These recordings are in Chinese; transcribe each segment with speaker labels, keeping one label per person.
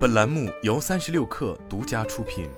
Speaker 1: 本栏目由三十六氪独家出品。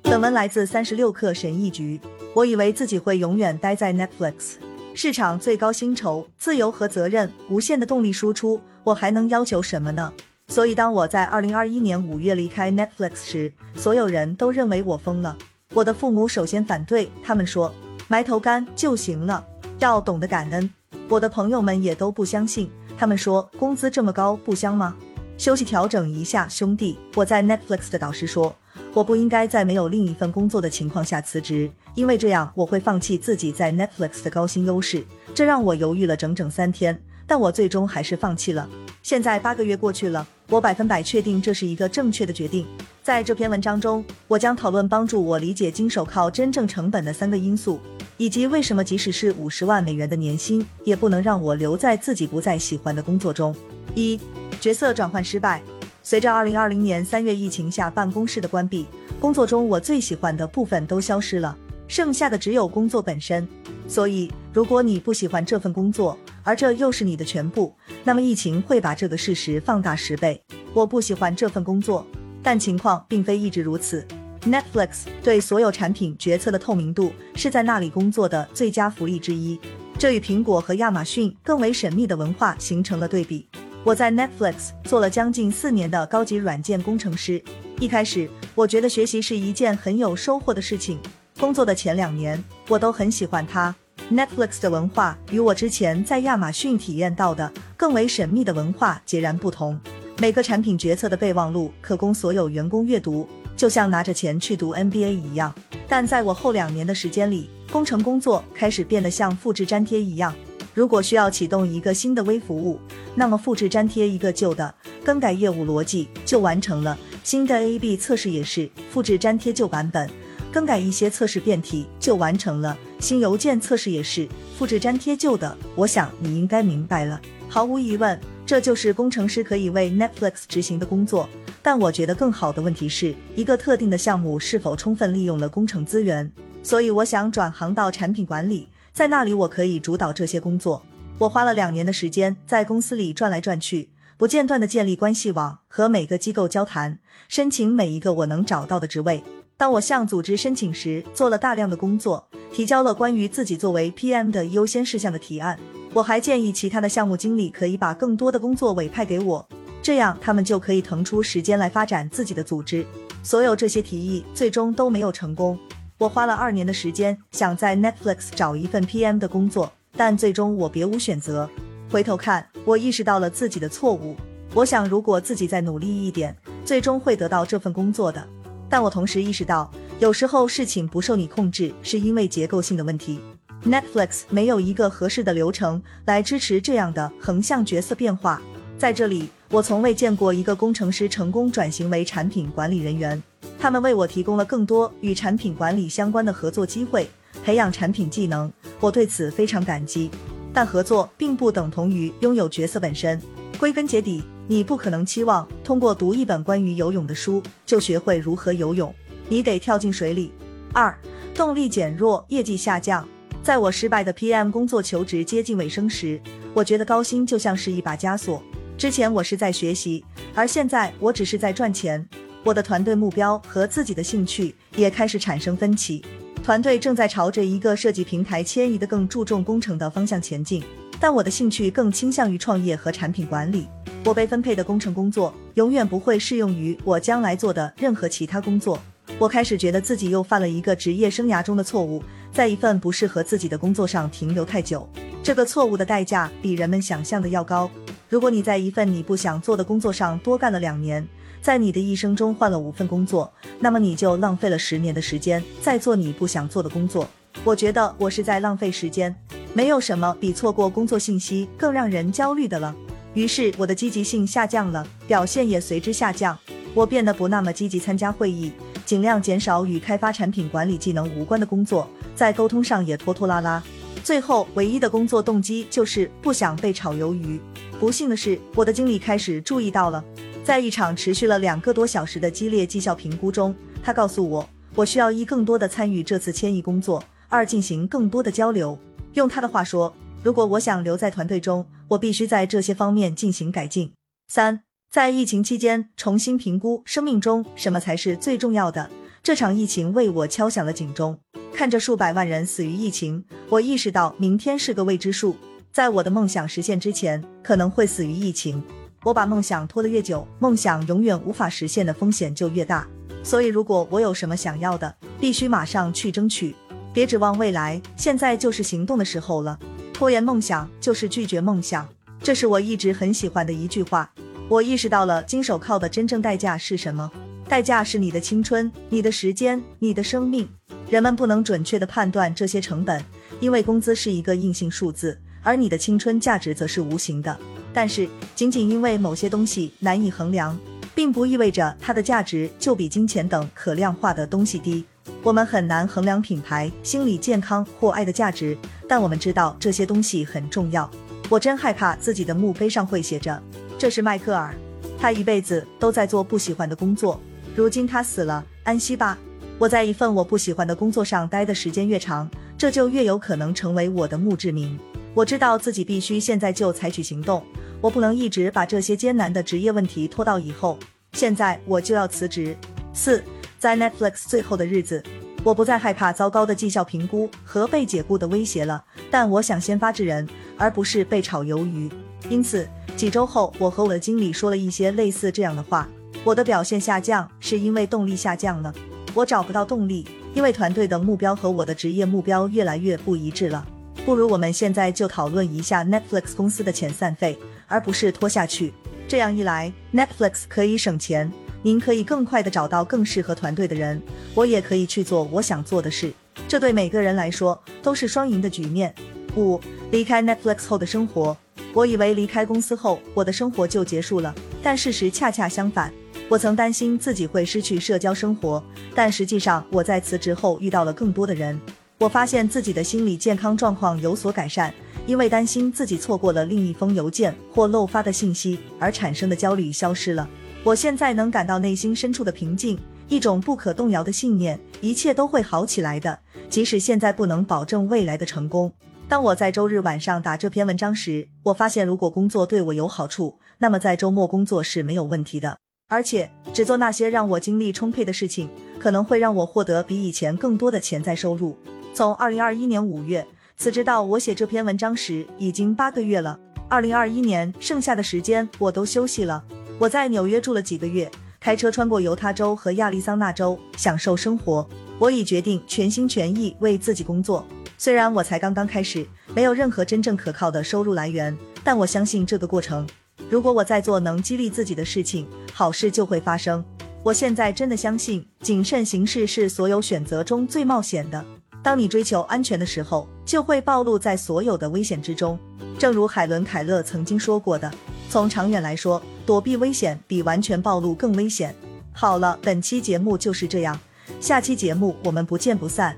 Speaker 2: 本文来自三十六氪神译局。我以为自己会永远待在 Netflix，市场最高薪酬、自由和责任、无限的动力输出，我还能要求什么呢？所以，当我在二零二一年五月离开 Netflix 时，所有人都认为我疯了。我的父母首先反对，他们说埋头干就行了，要懂得感恩。我的朋友们也都不相信。他们说工资这么高不香吗？休息调整一下，兄弟。我在 Netflix 的导师说，我不应该在没有另一份工作的情况下辞职，因为这样我会放弃自己在 Netflix 的高薪优势。这让我犹豫了整整三天，但我最终还是放弃了。现在八个月过去了，我百分百确定这是一个正确的决定。在这篇文章中，我将讨论帮助我理解经手铐真正成本的三个因素。以及为什么即使是五十万美元的年薪，也不能让我留在自己不再喜欢的工作中。一、角色转换失败。随着二零二零年三月疫情下办公室的关闭，工作中我最喜欢的部分都消失了，剩下的只有工作本身。所以，如果你不喜欢这份工作，而这又是你的全部，那么疫情会把这个事实放大十倍。我不喜欢这份工作，但情况并非一直如此。Netflix 对所有产品决策的透明度是在那里工作的最佳福利之一，这与苹果和亚马逊更为神秘的文化形成了对比。我在 Netflix 做了将近四年的高级软件工程师，一开始我觉得学习是一件很有收获的事情。工作的前两年，我都很喜欢它。Netflix 的文化与我之前在亚马逊体验到的更为神秘的文化截然不同。每个产品决策的备忘录可供所有员工阅读。就像拿着钱去读 NBA 一样，但在我后两年的时间里，工程工作开始变得像复制粘贴一样。如果需要启动一个新的微服务，那么复制粘贴一个旧的，更改业务逻辑就完成了。新的 A/B 测试也是复制粘贴旧版本，更改一些测试变体就完成了。新邮件测试也是复制粘贴旧的。我想你应该明白了。毫无疑问，这就是工程师可以为 Netflix 执行的工作。但我觉得更好的问题是一个特定的项目是否充分利用了工程资源，所以我想转行到产品管理，在那里我可以主导这些工作。我花了两年的时间在公司里转来转去，不间断的建立关系网，和每个机构交谈，申请每一个我能找到的职位。当我向组织申请时，做了大量的工作，提交了关于自己作为 PM 的优先事项的提案。我还建议其他的项目经理可以把更多的工作委派给我。这样，他们就可以腾出时间来发展自己的组织。所有这些提议最终都没有成功。我花了二年的时间想在 Netflix 找一份 PM 的工作，但最终我别无选择。回头看，我意识到了自己的错误。我想，如果自己再努力一点，最终会得到这份工作的。但我同时意识到，有时候事情不受你控制，是因为结构性的问题。Netflix 没有一个合适的流程来支持这样的横向角色变化。在这里。我从未见过一个工程师成功转型为产品管理人员，他们为我提供了更多与产品管理相关的合作机会，培养产品技能，我对此非常感激。但合作并不等同于拥有角色本身。归根结底，你不可能期望通过读一本关于游泳的书就学会如何游泳，你得跳进水里。二，动力减弱，业绩下降。在我失败的 PM 工作求职接近尾声时，我觉得高薪就像是一把枷锁。之前我是在学习，而现在我只是在赚钱。我的团队目标和自己的兴趣也开始产生分歧。团队正在朝着一个设计平台迁移的更注重工程的方向前进，但我的兴趣更倾向于创业和产品管理。我被分配的工程工作永远不会适用于我将来做的任何其他工作。我开始觉得自己又犯了一个职业生涯中的错误，在一份不适合自己的工作上停留太久。这个错误的代价比人们想象的要高。如果你在一份你不想做的工作上多干了两年，在你的一生中换了五份工作，那么你就浪费了十年的时间在做你不想做的工作。我觉得我是在浪费时间，没有什么比错过工作信息更让人焦虑的了。于是我的积极性下降了，表现也随之下降。我变得不那么积极参加会议，尽量减少与开发产品管理技能无关的工作，在沟通上也拖拖拉拉。最后，唯一的工作动机就是不想被炒鱿鱼。不幸的是，我的经理开始注意到了。在一场持续了两个多小时的激烈绩效评估中，他告诉我，我需要一更多的参与这次迁移工作，二进行更多的交流。用他的话说，如果我想留在团队中，我必须在这些方面进行改进。三，在疫情期间重新评估生命中什么才是最重要的。这场疫情为我敲响了警钟。看着数百万人死于疫情，我意识到明天是个未知数。在我的梦想实现之前，可能会死于疫情。我把梦想拖得越久，梦想永远无法实现的风险就越大。所以，如果我有什么想要的，必须马上去争取，别指望未来，现在就是行动的时候了。拖延梦想就是拒绝梦想，这是我一直很喜欢的一句话。我意识到了金手铐的真正代价是什么？代价是你的青春、你的时间、你的生命。人们不能准确的判断这些成本，因为工资是一个硬性数字，而你的青春价值则是无形的。但是，仅仅因为某些东西难以衡量，并不意味着它的价值就比金钱等可量化的东西低。我们很难衡量品牌、心理健康或爱的价值，但我们知道这些东西很重要。我真害怕自己的墓碑上会写着：“这是迈克尔，他一辈子都在做不喜欢的工作，如今他死了，安息吧。”我在一份我不喜欢的工作上待的时间越长，这就越有可能成为我的墓志铭。我知道自己必须现在就采取行动。我不能一直把这些艰难的职业问题拖到以后。现在我就要辞职。四，在 Netflix 最后的日子，我不再害怕糟糕的绩效评估和被解雇的威胁了。但我想先发制人，而不是被炒鱿鱼。因此，几周后，我和我的经理说了一些类似这样的话：我的表现下降是因为动力下降了。我找不到动力，因为团队的目标和我的职业目标越来越不一致了。不如我们现在就讨论一下 Netflix 公司的遣散费。而不是拖下去，这样一来，Netflix 可以省钱，您可以更快的找到更适合团队的人，我也可以去做我想做的事，这对每个人来说都是双赢的局面。五，离开 Netflix 后的生活，我以为离开公司后我的生活就结束了，但事实恰恰相反，我曾担心自己会失去社交生活，但实际上我在辞职后遇到了更多的人，我发现自己的心理健康状况有所改善。因为担心自己错过了另一封邮件或漏发的信息而产生的焦虑消失了。我现在能感到内心深处的平静，一种不可动摇的信念，一切都会好起来的。即使现在不能保证未来的成功。当我在周日晚上打这篇文章时，我发现如果工作对我有好处，那么在周末工作是没有问题的。而且只做那些让我精力充沛的事情，可能会让我获得比以前更多的潜在收入。从二零二一年五月。辞职到我写这篇文章时，已经八个月了。二零二一年剩下的时间，我都休息了。我在纽约住了几个月，开车穿过犹他州和亚利桑那州，享受生活。我已决定全心全意为自己工作。虽然我才刚刚开始，没有任何真正可靠的收入来源，但我相信这个过程。如果我在做能激励自己的事情，好事就会发生。我现在真的相信，谨慎行事是所有选择中最冒险的。当你追求安全的时候，就会暴露在所有的危险之中。正如海伦·凯勒曾经说过的：“从长远来说，躲避危险比完全暴露更危险。”好了，本期节目就是这样，下期节目我们不见不散。